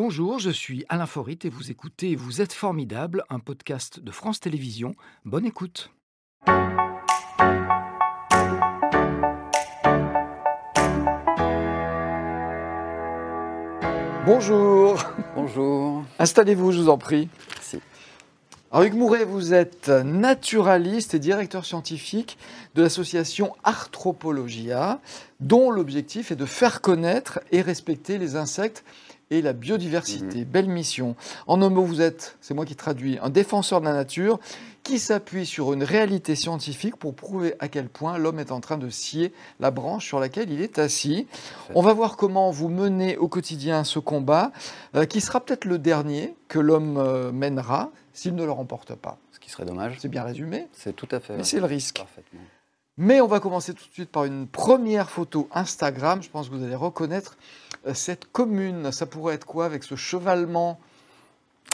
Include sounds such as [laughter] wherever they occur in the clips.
Bonjour, je suis Alain Forit et vous écoutez Vous êtes formidable, un podcast de France Télévisions. Bonne écoute. Bonjour. Bonjour. Installez-vous, je vous en prie. Merci. Alors, Hugues Mouret, vous êtes naturaliste et directeur scientifique de l'association Arthropologia, dont l'objectif est de faire connaître et respecter les insectes et la biodiversité. Belle mission. En un mot, vous êtes, c'est moi qui traduis, un défenseur de la nature qui s'appuie sur une réalité scientifique pour prouver à quel point l'homme est en train de scier la branche sur laquelle il est assis. On va voir comment vous menez au quotidien ce combat, euh, qui sera peut-être le dernier que l'homme euh, mènera s'il ne le remporte pas. Ce qui serait dommage. C'est bien résumé, C'est tout à fait. mais c'est le risque. Parfaitement. Mais on va commencer tout de suite par une première photo Instagram. Je pense que vous allez reconnaître cette commune. Ça pourrait être quoi avec ce chevalement?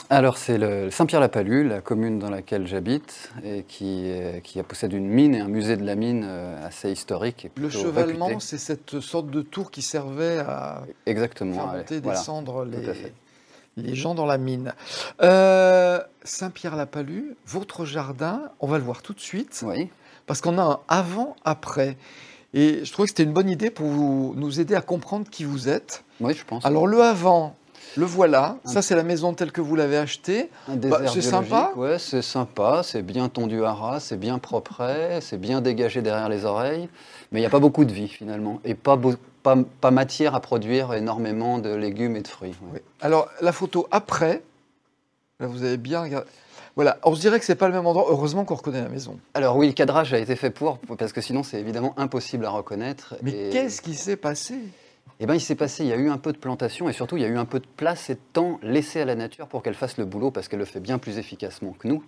Alors, c'est le Saint-Pierre-la-Palue, la commune dans laquelle j'habite, et qui, euh, qui possède une mine et un musée de la mine euh, assez historique. Et Le chevalement, c'est cette sorte de tour qui servait à Exactement. faire monter, voilà. descendre les, les gens dans la mine. Euh, Saint-Pierre-la-Palue, votre jardin, on va le voir tout de suite, Oui, parce qu'on a un avant-après. Et je trouvais que c'était une bonne idée pour vous, nous aider à comprendre qui vous êtes. oui, je pense. Alors le avant, le voilà. Un- Ça, c'est la maison telle que vous l'avez achetée. Un désert bah, c'est sympa. Ouais, c'est sympa, c'est bien tondu à ras, c'est bien propre, c'est bien dégagé derrière les oreilles, mais il n'y a pas beaucoup de vie finalement, et pas, beau- pas, pas matière à produire énormément de légumes et de fruits. ouais. Oui. Alors la photo après, là vous avez bien regardé. Voilà, on se dirait que c'est pas le même endroit. Heureusement qu'on reconnaît la maison. Alors oui, le cadrage a été fait pour, parce que sinon c'est évidemment impossible à reconnaître. Mais Et- qu'est-ce qui s'est passé? Eh ben, il s'est passé, il y a eu un peu de plantation et surtout il y a eu un peu de place et de temps laissé à la nature pour qu'elle fasse le boulot parce qu'elle le fait bien plus efficacement que nous.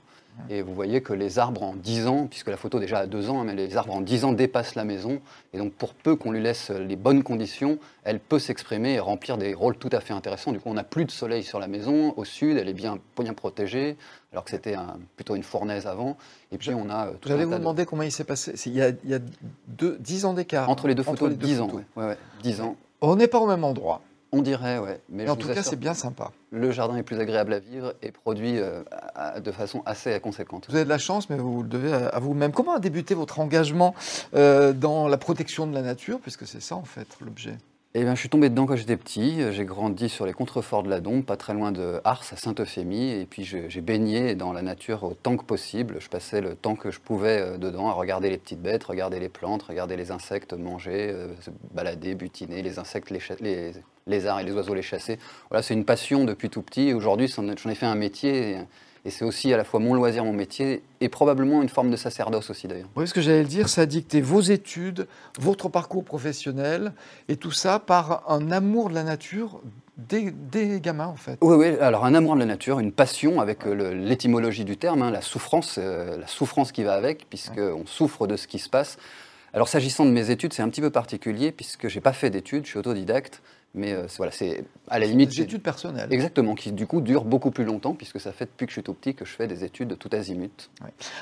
Et vous voyez que les arbres en 10 ans, puisque la photo déjà a 2 ans, hein, mais les arbres en 10 ans dépassent la maison. Et donc pour peu qu'on lui laisse les bonnes conditions, elle peut s'exprimer et remplir des rôles tout à fait intéressants. Du coup, on n'a plus de soleil sur la maison. Au sud, elle est bien, bien protégée, alors que c'était un- plutôt une fournaise avant. Et puis on a euh, J'allais vous de- demander comment il s'est passé. Il y a, il y a deux, 10 ans d'écart. Entre les deux Entre photos, les deux 10 ans. photos. ouais. Ouais, ouais, 10 ans. On n'est pas au même endroit. On dirait, ouais. Mais en tout cas, c'est bien sympa. le jardin est plus agréable à vivre et produit euh, de façon assez conséquente. Vous avez de la chance, mais vous le devez à, à vous-même. Comment a débuté votre engagement euh, dans la protection de la nature Puisque c'est ça, en fait, l'objet? Eh bien, je suis tombé dedans quand j'étais petit. J'ai grandi sur les contreforts de la Dombe, pas très loin de Ars, à Sainte-Euphémie. Et puis, j'ai baigné dans la nature autant que possible. Je passais le temps que je pouvais euh, dedans à regarder les petites bêtes, regarder les plantes, regarder les insectes manger, euh, se balader, butiner, les insectes, les, les lézards et les oiseaux les chasser. Voilà, c'est une passion depuis tout petit. Et aujourd'hui, j'en ai fait un métier. Et c'est aussi à la fois mon loisir, mon métier, et probablement une forme de sacerdoce aussi d'ailleurs. Oui, ce que j'allais dire, ça a dicté vos études, votre parcours professionnel, et tout ça par un amour de la nature des, des gamins, en fait. Oui, oui, alors un amour de la nature, une passion avec euh, l'étymologie du terme, hein, la souffrance, euh, la souffrance qui va avec, puisqu'on souffre de ce qui se passe. Alors s'agissant de mes études, c'est un petit peu particulier, puisque j'ai pas fait d'études, je suis autodidacte, mais euh, voilà, c'est à la limite... Des études personnelles. Exactement, qui du coup durent beaucoup plus longtemps, puisque ça fait depuis que je suis tout petit que je fais des études de tout azimut.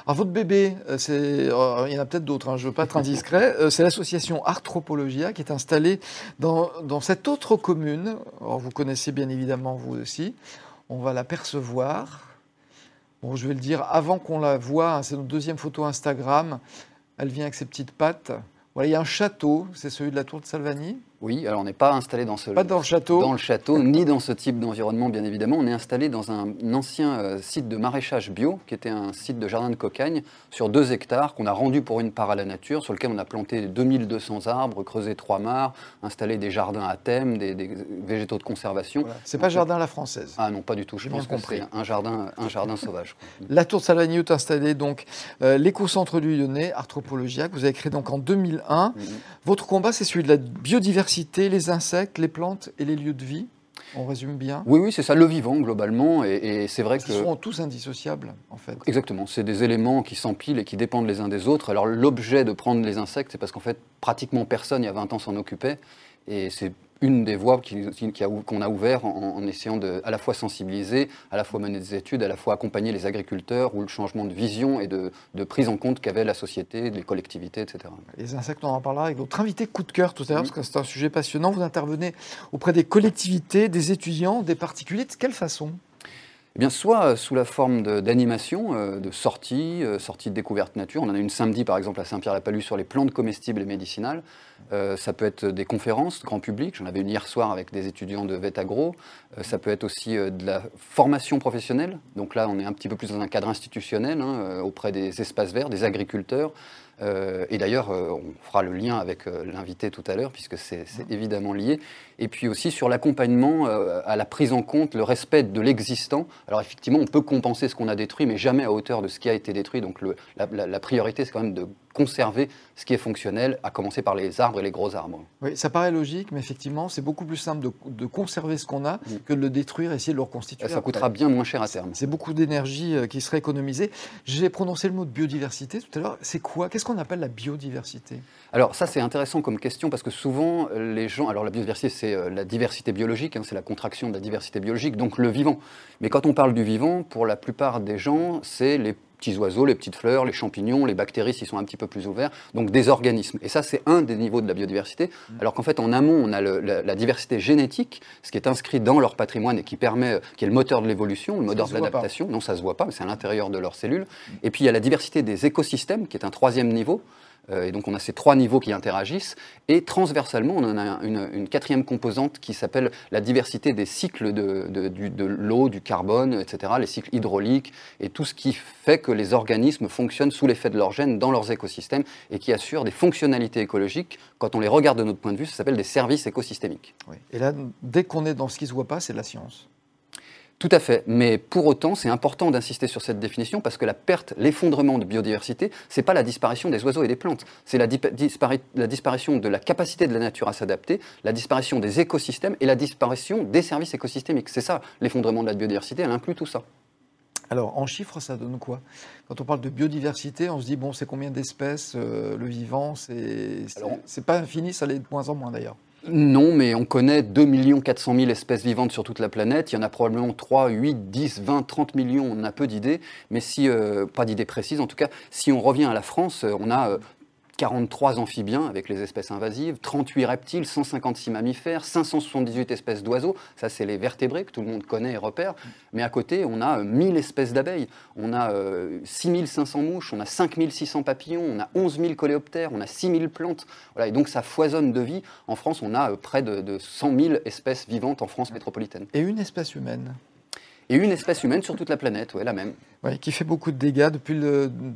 Alors, votre bébé, euh, euh, il y en a peut-être d'autres, hein, je ne veux pas être indiscret, c'est l'association Arthropologia qui est installée dans, dans cette autre commune. Alors, vous connaissez bien évidemment, vous aussi. On va l'apercevoir. Bon, je vais le dire avant qu'on la voie, hein, c'est notre deuxième photo Instagram. Elle vient avec ses petites pattes. Voilà, il y a un château, c'est celui de la tour de Salvani. Oui, alors on n'est pas installé dans ce... Pas dans le château. dans le château, ni dans ce type d'environnement, bien évidemment. On est installé dans un, ancien euh, site de maraîchage bio, qui était un site de jardin de cocagne, sur deux hectares, qu'on a rendu pour une part à la nature, sur lequel on a planté 2200 arbres, creusé trois mares, installé des jardins à thème, des, des végétaux de conservation. Voilà. C'est pas jardin à la française. Ah non, pas du tout. Je J'ai pense compris. c'est un jardin, un jardin sauvage. quoi. [laughs] La tour de est installée donc euh, l'éco-centre du Lyonnais, Arthropologia, que vous avez créé donc en 2001. Mhm. Votre combat, c'est celui de la biodiversité, les insectes, les plantes et les lieux de vie. On résume bien. Oui, oui, c'est ça, le vivant, globalement. Et, et c'est vrai Ils que... sont tous indissociables, en fait. Exactement, c'est des éléments qui s'empilent et qui dépendent les uns des autres. Alors l'objet de prendre les insectes, c'est parce qu'en fait, pratiquement personne il y a 20 ans s'en occupait. Et c'est une des voies qu'on a, ouvert en, essayant de à la fois sensibiliser, à la fois mener des études, à la fois accompagner les agriculteurs ou le changement de vision et de, prise en compte qu'avait la société, les collectivités, etc. Les insectes, on en parlera avec votre invité coup de cœur tout à l'heure, parce que c'est un sujet passionnant. Vous intervenez auprès des collectivités, des étudiants, des particuliers. De quelle façon? Eh soit sous la forme d'animation, euh, de, sorties, euh, sorties de découverte nature. On en a une samedi, par exemple, à Saint-Pierre-la-Palue sur les plantes comestibles et médicinales. Euh, ça peut être des conférences grand public. J'en avais une hier soir avec des étudiants de Vetagro. ça peut être aussi de la formation professionnelle. Donc là, on est un petit peu plus dans un cadre institutionnel, hein, auprès des espaces verts, des agriculteurs. Et d'ailleurs, on fera le lien avec l'invité tout à l'heure, puisque c'est évidemment lié et puis aussi sur l'accompagnement euh, à la prise en compte, le respect de l'existant. Alors effectivement, on peut compenser ce qu'on a détruit, mais jamais à hauteur de ce qui a été détruit. Donc le, la, priorité, c'est quand même de conserver ce qui est fonctionnel, à commencer par les arbres et les gros arbres. Oui, ça paraît logique, mais effectivement, c'est beaucoup plus simple de, conserver ce qu'on a mm. que de le détruire et essayer de le reconstituer. ça coûtera bien moins cher à terme. C'est beaucoup d'énergie euh, qui serait économisée. J'ai prononcé le mot de biodiversité tout à l'heure. C'est quoi? Qu'est-ce qu'on appelle la biodiversité? Alors ça, c'est intéressant comme question parce que souvent, les gens... Alors la biodiversité, c'est euh, la diversité biologique, hein, c'est la contraction de la diversité biologique, donc le vivant. Mais quand on parle du vivant, pour la plupart des gens, c'est les petits oiseaux, les petites fleurs, les champignons, les bactéries s'ils sont un petit peu plus ouverts, donc des organismes. Et ça, c'est un des niveaux de la biodiversité, mmh. alors qu'en fait, en amont, on a la, diversité génétique, ce qui est inscrit dans leur patrimoine et qui permet, qui est le moteur de l'évolution, le moteur de l'adaptation. Non, ça se voit pas, mais c'est à l'intérieur de leurs cellules. Mmh. Et puis, il y a la diversité des écosystèmes, qui est un troisième niveau. Euh, et donc on a ces trois niveaux qui interagissent. Et transversalement, on en a une, quatrième composante qui s'appelle la diversité des cycles de, de, l'eau, du carbone, etc., les cycles hydrauliques et tout ce qui fait que les organismes fonctionnent sous l'effet de leurs gènes dans leurs écosystèmes et qui assurent des fonctionnalités écologiques. Quand on les regarde de notre point de vue, ça s'appelle des services écosystémiques. Et là, dès qu'on est dans ce qui ne se voit pas, c'est la science. Tout à fait, mais pour autant, c'est important d'insister sur cette définition parce que la perte, l'effondrement de biodiversité, c'est pas la disparition des oiseaux et des plantes, c'est la, la, disparition de la capacité de la nature à s'adapter, la disparition des écosystèmes et la disparition des services écosystémiques. C'est ça, l'effondrement de la biodiversité, elle inclut tout ça. Alors, en chiffres, ça donne quoi? Quand on parle de biodiversité, on se dit, bon, c'est combien d'espèces, euh, le vivant C'est pas infini, ça l'est de moins en moins d'ailleurs. Non, mais on connaît 2 400 000 espèces vivantes sur toute la planète. Il y en a probablement 3, 8, 10, 20, 30 millions. On a peu d'idées, mais si, euh, pas d'idées précises en tout cas. Si on revient à la France, euh, on a euh, 43 amphibiens avec les espèces invasives, 38 reptiles, 156 mammifères, 578 espèces d'oiseaux. Ça, c'est les vertébrés que tout le monde connaît et repère. Mais à côté, on a 1000 euh, espèces d'abeilles, on a 6500 euh, mouches, on a 5600 papillons, on a 11 000 coléoptères, on a 6000 plantes. Voilà, et donc ça foisonne de vie. En France, on a euh, près de, de 100 000 espèces vivantes en France métropolitaine. Et une espèce humaine? Et une espèce humaine sur toute la planète, ouais, la même. Oui, qui fait beaucoup de dégâts. Depuis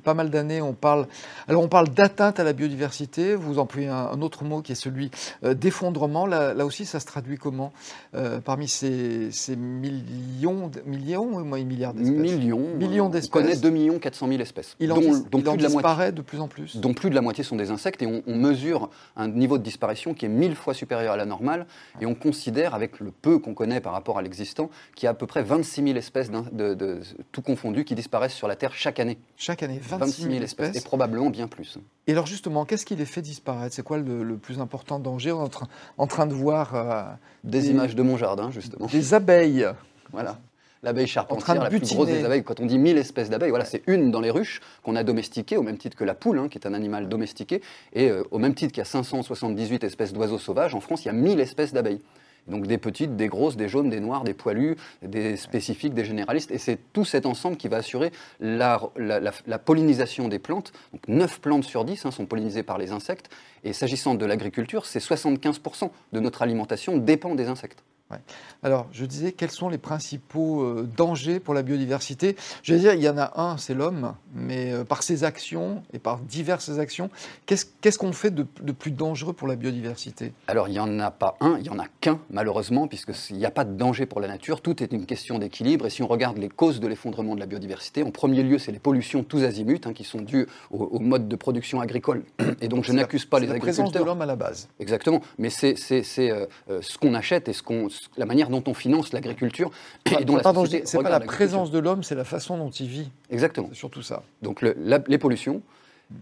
pas mal d'années, on parle. Alors, on parle d'atteinte à la biodiversité. Vous employez un, autre mot qui est celui euh, d'effondrement. Là, là, aussi, ça se traduit comment euh, Parmi ces, ces, millions, millions ou milliards d'espèces Millions. Millions d'espèces. On connaît 2 400 000 espèces. Il en, dont, il en disparaît de plus en plus. Dont plus de la moitié sont des insectes. Et on, on, mesure un niveau de disparition qui est mille fois supérieur à la normale. Et on considère, avec le peu qu'on connaît par rapport à l'existant, qu'il y a à peu près 26 000 espèces de, tout confondu qui disparaissent sur la Terre chaque année. Chaque année, 26 000, espèces. Et probablement bien plus. Et alors justement, qu'est-ce qui les fait disparaître? C'est quoi le, plus important danger? On est en train, de voir... Euh, des, images de mon jardin, justement. Des abeilles. Voilà. L'abeille charpentière, la plus grosse des abeilles. Quand on dit 1000 espèces d'abeilles, voilà, c'est une dans les ruches qu'on a domestiquée, au même titre que la poule, hein, qui est un animal domestiqué. Et euh, au même titre qu'il y a 578 espèces d'oiseaux sauvages, en France, il y a 1000 espèces d'abeilles. Donc des petites, des grosses, des jaunes, des noirs, des poilus, des spécifiques, des généralistes. Et c'est tout cet ensemble qui va assurer la, pollinisation des plantes. Donc 9 plantes sur 10 hein, sont pollinisées par les insectes. Et s'agissant de l'agriculture, c'est 75% de notre alimentation dépend des insectes. Alors, je disais, quels sont les principaux euh, dangers pour la biodiversité? Je vais dire, il y en a un, c'est l'homme, mais euh, par ses actions et par diverses actions, qu'est-ce qu'on fait de, plus dangereux pour la biodiversité? Alors, il n'y en a pas un, il n'y en a qu'un, malheureusement, puisqu'il n'y a pas de danger pour la nature. Tout est une question d'équilibre. Et si on regarde les causes de l'effondrement de la biodiversité, en premier lieu, c'est les pollutions tous azimuts, hein, qui sont dues au, mode de production agricole. Et donc, je n'accuse pas les agriculteurs. C'est la présence de l'homme à la base. Exactement. Mais c'est euh, ce qu'on achète et ce qu'on la manière dont on finance l'agriculture et dont Pardon, c'est pas la présence de l'homme, c'est la façon dont il vit. Exactement. C'est surtout ça. Donc les pollutions,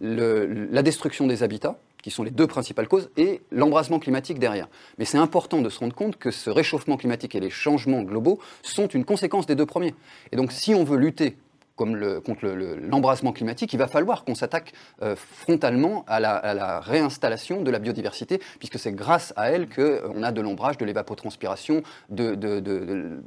la destruction des habitats, qui sont les deux principales causes, et l'embrasement climatique derrière. Mais c'est important de se rendre compte que ce réchauffement climatique et les changements globaux sont une conséquence des deux premiers. Et donc si on veut lutter comme le, contre l'embrasement climatique, il va falloir qu'on s'attaque euh, frontalement à la, réinstallation de la biodiversité, puisque c'est grâce à elle qu'on a de l'ombrage, de l'évapotranspiration, de, de, de,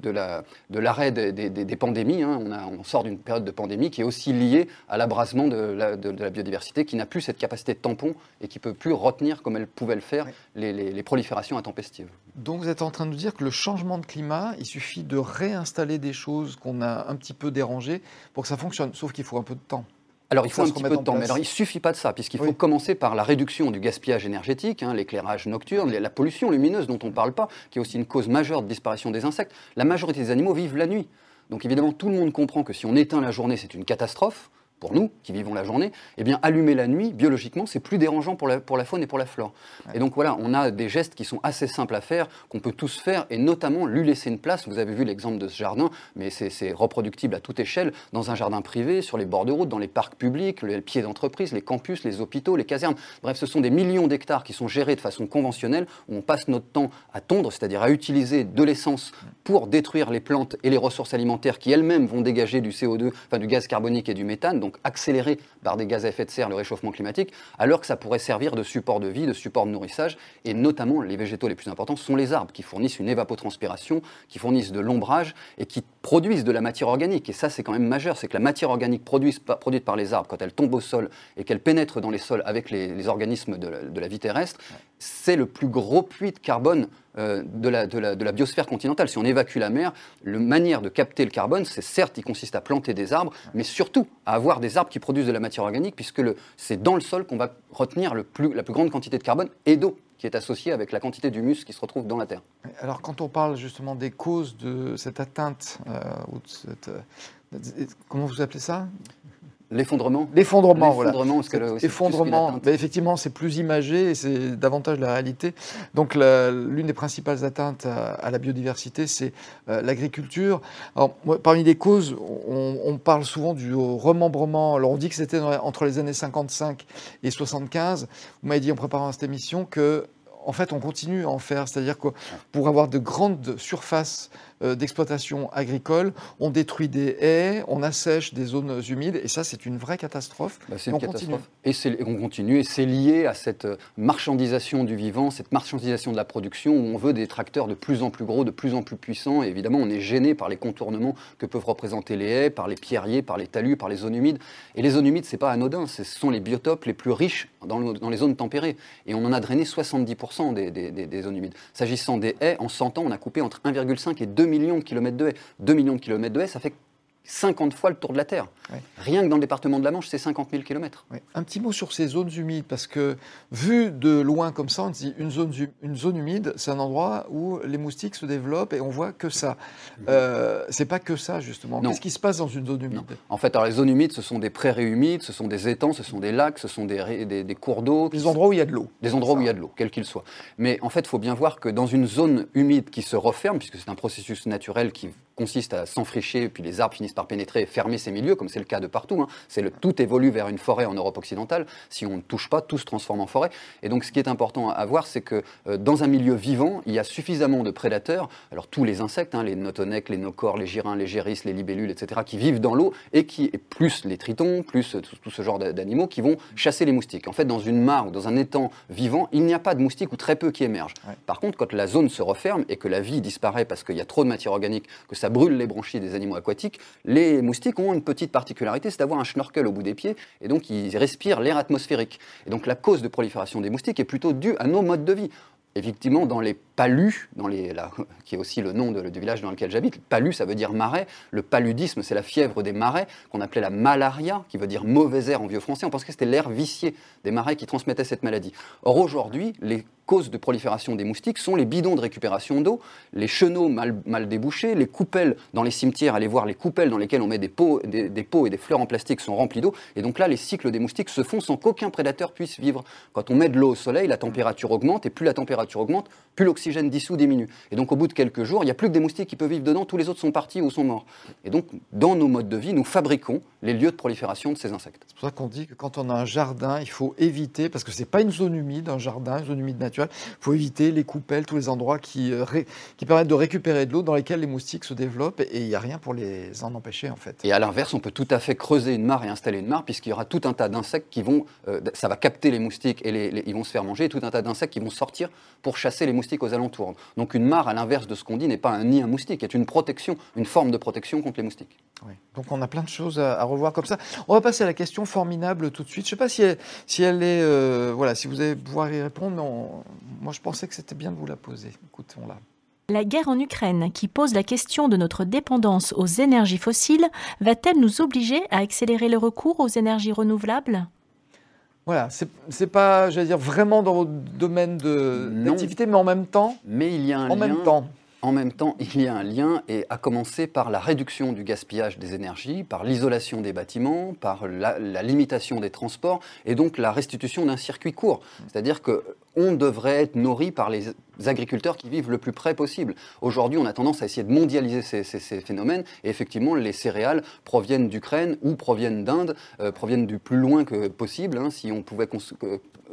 de l'arrêt des, des, pandémies. Hein. On, a, on, sort d'une période de pandémie qui est aussi liée à l'abrasement de la, biodiversité, qui n'a plus cette capacité de tampon et qui peut plus retenir, comme elle pouvait le faire, les, les, les proliférations intempestives. Donc vous êtes en train de nous dire que le changement de climat, il suffit de réinstaller des choses qu'on a un petit peu dérangées pour que ça fonctionne. Sauf qu'il faut un peu de temps. Alors il faut un petit peu de temps, mais alors il suffit pas de ça, puisqu'il faut commencer par la réduction du gaspillage énergétique, hein, l'éclairage nocturne, la pollution lumineuse dont on ne parle pas, qui est aussi une cause majeure de disparition des insectes. La majorité des animaux vivent la nuit. Donc évidemment, tout le monde comprend que si on éteint la journée, c'est une catastrophe pour nous qui vivons la journée, eh bien allumer la nuit, biologiquement, c'est plus dérangeant pour la, pour la faune et pour la flore. Et donc voilà, on a des gestes qui sont assez simples à faire, qu'on peut tous faire, et notamment lui laisser une place. Vous avez vu l'exemple de ce jardin, mais c'est reproductible à toute échelle, dans un jardin privé, sur les bords de route, dans les parcs publics, les pieds d'entreprise, les campus, les hôpitaux, les casernes. Bref, ce sont des millions d'hectares qui sont gérés de façon conventionnelle, où on passe notre temps à tondre, c'est-à-dire à utiliser de l'essence pour détruire les plantes et les ressources alimentaires qui elles-mêmes vont dégager du CO2, enfin du gaz carbonique et du méthane, donc accélérer par des gaz à effet de serre le réchauffement climatique, alors que ça pourrait servir de support de vie, de support de nourrissage, et notamment les végétaux les plus importants sont les arbres, qui fournissent une évapotranspiration, qui fournissent de l'ombrage et qui produisent de la matière organique. Et ça, c'est quand même majeur, c'est que la matière organique produite, produite par les arbres, quand elle tombe au sol et qu'elle pénètre dans les sols avec les, organismes de la, de la, vie terrestre, c'est le plus gros puits de carbone euh, de, la, de, la, biosphère continentale. Si on évacue la mer, la manière de capter le carbone, c'est certes, il consiste à planter des arbres, mais surtout à avoir des arbres qui produisent de la matière organique, puisque c'est dans le sol qu'on va retenir le plus, la plus grande quantité de carbone et d'eau qui est associée avec la quantité d'humus qui se retrouve dans la Terre. Alors quand on parle justement des causes de cette atteinte, euh, ou de cette, euh, comment vous appelez ça? L'effondrement L'effondrement, voilà. L'effondrement, effectivement, c'est plus imagé et c'est davantage la réalité. Donc, l'une des principales atteintes à, la biodiversité, c'est euh, l'agriculture. parmi les causes, on, parle souvent du remembrement. Alors, on dit que c'était entre les années 55 et 75. Vous m'avez dit en préparant cette émission que en fait, on continue à en faire. C'est-à-dire que pour avoir de grandes surfaces d'exploitation agricole, on détruit des haies, on assèche des zones humides, et ça, c'est une vraie catastrophe. Bah, c'est une catastrophe. Et, on continue, et c'est lié à cette euh, marchandisation du vivant, cette marchandisation de la production, où on veut des tracteurs de plus en plus gros, de plus en plus puissants, et évidemment, on est gêné par les contournements que peuvent représenter les haies, par les pierriers, par les talus, par les zones humides. Et les zones humides, c'est pas anodin, ce sont les biotopes les plus riches dans, les zones tempérées. Et on en a drainé 70% des, des, zones humides. S'agissant des haies, en 100 ans, on a coupé entre 1,5 et 2 2 millions de kilomètres de haies. 2 millions de kilomètres de haies, ça fait 50 fois le tour de la Terre. Rien que dans le département de la Manche, c'est 50 000 km. Un petit mot sur ces zones humides, parce que vu de loin comme ça, on dit une zone, une zone humide, c'est un endroit où les moustiques se développent et on voit que ça. Euh, c'est pas que ça, justement. Qu'est-ce qui se passe dans une zone humide? En fait, alors, les zones humides, ce sont des prairies humides, ce sont des étangs, ce sont des lacs, ce sont des, des, cours d'eau. Des endroits où il y a de l'eau. Des endroits où il y a de l'eau, quel qu'il soit. Mais en fait, il faut bien voir que dans une zone humide qui se referme, puisque c'est un processus naturel qui consiste à s'enfricher, puis les arbres finissent par pénétrer et fermer ces milieux, comme c'est le cas de partout. Hein. C'est le tout évolue vers une forêt en Europe occidentale. Si on ne touche pas, tout se transforme en forêt. Et donc, ce qui est important à voir, c'est que euh, dans un milieu vivant, il y a suffisamment de prédateurs. Alors, tous les insectes, hein, les notonèques, les nocors, les girins, les géris, les libellules, etc., qui vivent dans l'eau et qui, plus les tritons, plus tout, ce genre d'animaux, qui vont chasser les moustiques. En fait, dans une mare ou dans un étang vivant, il n'y a pas de moustiques ou très peu qui émergent. Par contre, quand la zone se referme et que la vie disparaît parce qu'il y a trop de matière organique, que ça brûle les bronchies des animaux aquatiques, les moustiques ont une petite particularité, c'est d'avoir un schnorkel au bout des pieds, et donc ils respirent l'air atmosphérique. Et donc la cause de prolifération des moustiques est plutôt due à nos modes de vie effectivement, dans les les, [laughs] qui est aussi le nom du village dans lequel j'habite, palus, ça veut dire marais. Le paludisme, c'est la fièvre des marais, qu'on appelait la malaria, qui veut dire mauvais air en vieux français. On pensait que c'était l'air vicié des marais qui transmettait cette maladie. Or, aujourd'hui, les causes de prolifération des moustiques sont les bidons de récupération d'eau, les chenaux mal, débouchés, les coupelles dans les cimetières, allez voir les coupelles dans lesquelles on met des pots, des, pots et des fleurs en plastique sont remplis d'eau. Et donc là, les cycles des moustiques se font sans qu'aucun prédateur puisse vivre. Quand on met de l'eau au soleil, la température augmente, et plus la température augmente, plus l'oxygène l'oxygène dissous diminue. Et donc au bout de quelques jours, il n'y a plus que des moustiques qui peuvent vivre dedans, tous les autres sont partis ou sont morts. Et donc dans nos modes de vie, nous fabriquons les lieux de prolifération de ces insectes. C'est pour ça qu'on dit que quand on a un jardin, il faut éviter, parce que ce n'est pas une zone humide, un jardin, une zone humide naturelle, il faut éviter les coupelles, tous les endroits qui, euh, qui permettent de récupérer de l'eau dans lesquels les moustiques se développent et il n'y a rien pour les en empêcher en fait. Et à l'inverse, on peut tout à fait creuser une mare et installer une mare puisqu'il y aura tout un tas d'insectes qui vont, euh, ça va capter les moustiques et les, ils vont se faire manger et tout un tas d'insectes qui vont sortir pour chasser les moustiques aux alentours. Donc une mare, à l'inverse de ce qu'on dit, n'est pas un nid à moustiques, est une protection, une forme de protection contre les moustiques. Donc on a plein de choses à, revoir comme ça. On va passer à la question formidable tout de suite. Je ne sais pas si elle, si elle est, euh, voilà, si vous allez pouvoir y répondre, mais moi je pensais que c'était bien de vous la poser. Écoutons-la. La guerre en Ukraine, qui pose la question de notre dépendance aux énergies fossiles, va-t-elle nous obliger à accélérer le recours aux énergies renouvelables? Voilà, c'est pas, j'allais dire, vraiment dans votre domaine d'activité, mais en même temps. Mais il y a un en Même temps. En même temps, il y a un lien, et à commencer par la réduction du gaspillage des énergies, par l'isolation des bâtiments, par la, limitation des transports, et donc la restitution d'un circuit court. C'est-à-dire qu'on devrait être nourri par les agriculteurs qui vivent le plus près possible. Aujourd'hui, on a tendance à essayer de mondialiser ces, phénomènes, et effectivement, les céréales proviennent d'Ukraine ou proviennent d'Inde, euh, proviennent du plus loin que possible. Hein. Si on pouvait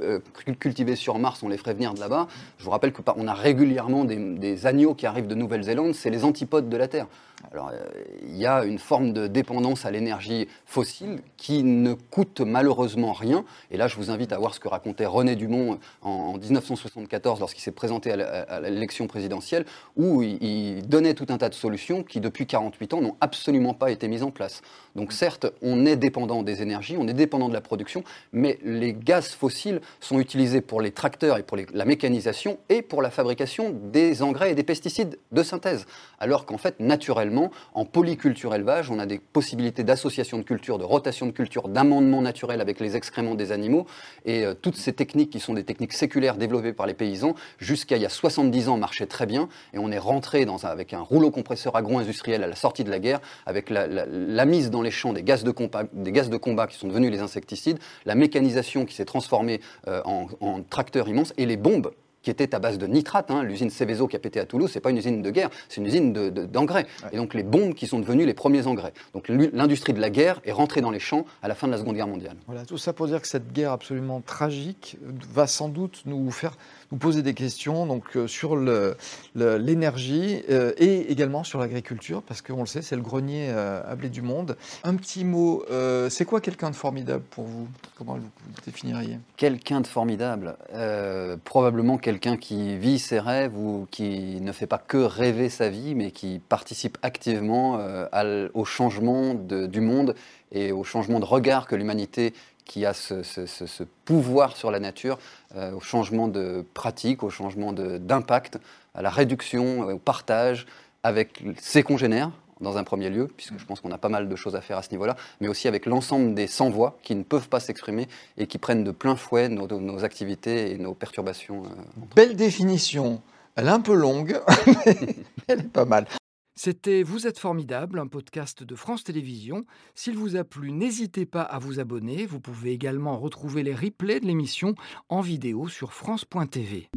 euh, cultiver sur Mars, on les ferait venir de là-bas. Je vous rappelle qu'on a régulièrement des, agneaux qui arrivent de Nouvelle-Zélande, c'est les antipodes de la Terre. Alors, euh, il y a une forme de dépendance à l'énergie fossile qui ne coûte malheureusement rien. Et là, je vous invite à voir ce que racontait René Dumont en, 1974 lorsqu'il s'est présenté à l'élection présidentielle, où il, donnait tout un tas de solutions qui, depuis 48 ans, n'ont absolument pas été mises en place. Donc, certes, on est dépendant des énergies, on est dépendant de la production, mais les gaz fossiles sont utilisés pour les tracteurs et pour la mécanisation et pour la fabrication des engrais et des pesticides de synthèse. Alors qu'en fait, naturellement, en polyculture élevage, on a des possibilités d'association de cultures, de rotation de culture, d'amendement naturel avec les excréments des animaux. Et euh, toutes ces techniques qui sont des techniques séculaires développées par les paysans, jusqu'à il y a 70 ans, marchaient très bien. Et on est rentré avec un rouleau compresseur agro-industriel à la sortie de la guerre, avec la, mise dans les champs des gaz, de combat, des gaz de combat qui sont devenus les insecticides, la mécanisation qui s'est transformée euh, en, en tracteurs immenses et les bombes qui était à base de nitrate. Hein. L'usine Céveso qui a pété à Toulouse, c'est pas une usine de guerre, c'est une usine d'engrais. Et donc les bombes qui sont devenues les premiers engrais. Donc l'industrie de la guerre est rentrée dans les champs à la fin de la Seconde Guerre mondiale. Voilà, tout ça pour dire que cette guerre absolument tragique va sans doute nous faire nous poser des questions donc, euh, sur l'énergie euh, et également sur l'agriculture, parce qu'on le sait, c'est le grenier euh, à blé du monde. Un petit mot, c'est quoi quelqu'un de formidable pour vous? Comment vous, vous définiriez? Quelqu'un de formidable Probablement quelqu'un qui vit ses rêves ou qui ne fait pas que rêver sa vie, mais qui participe activement au changement du monde et au changement de regard que l'humanité qui a ce, pouvoir sur la nature, euh, au changement de pratique, au changement d'impact, à la réduction, euh, au partage avec ses congénères, dans un premier lieu, puisque je pense qu'on a pas mal de choses à faire à ce niveau-là, mais aussi avec l'ensemble des sans-voix qui ne peuvent pas s'exprimer et qui prennent de plein fouet nos, activités et nos perturbations. Euh, Belle définition. Elle est un peu longue, [laughs] mais elle est pas mal. C'était Vous êtes formidable, un podcast de France Télévisions. S'il vous a plu, n'hésitez pas à vous abonner. Vous pouvez également retrouver les replays de l'émission en vidéo sur France.tv.